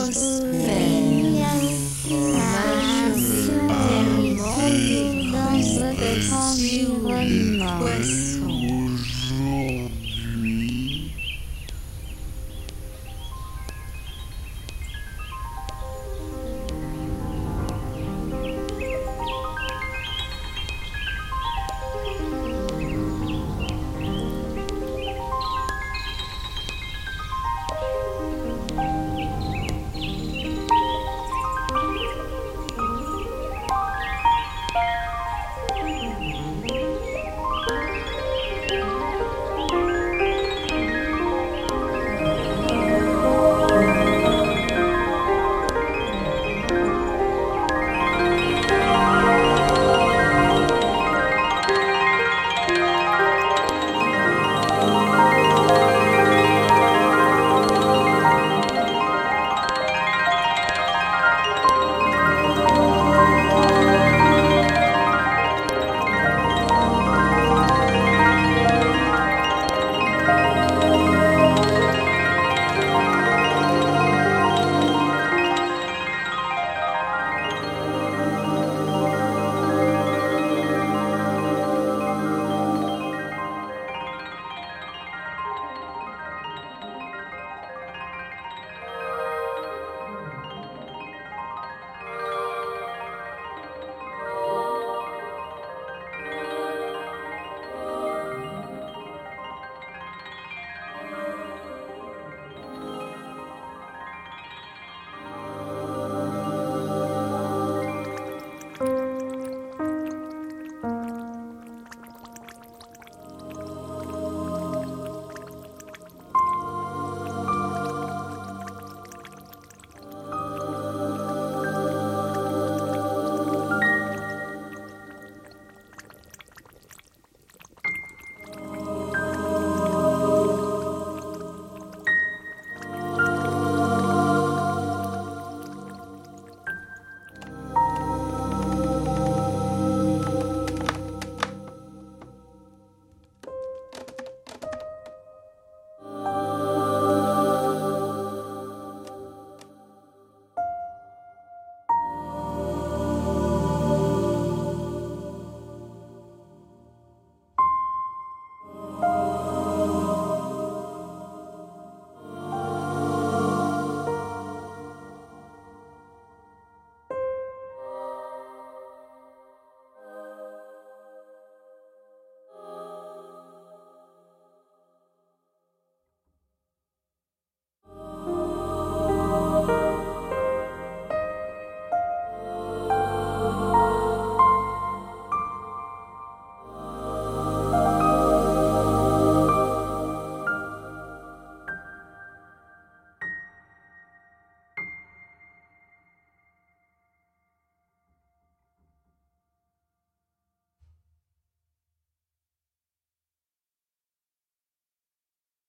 Horseback.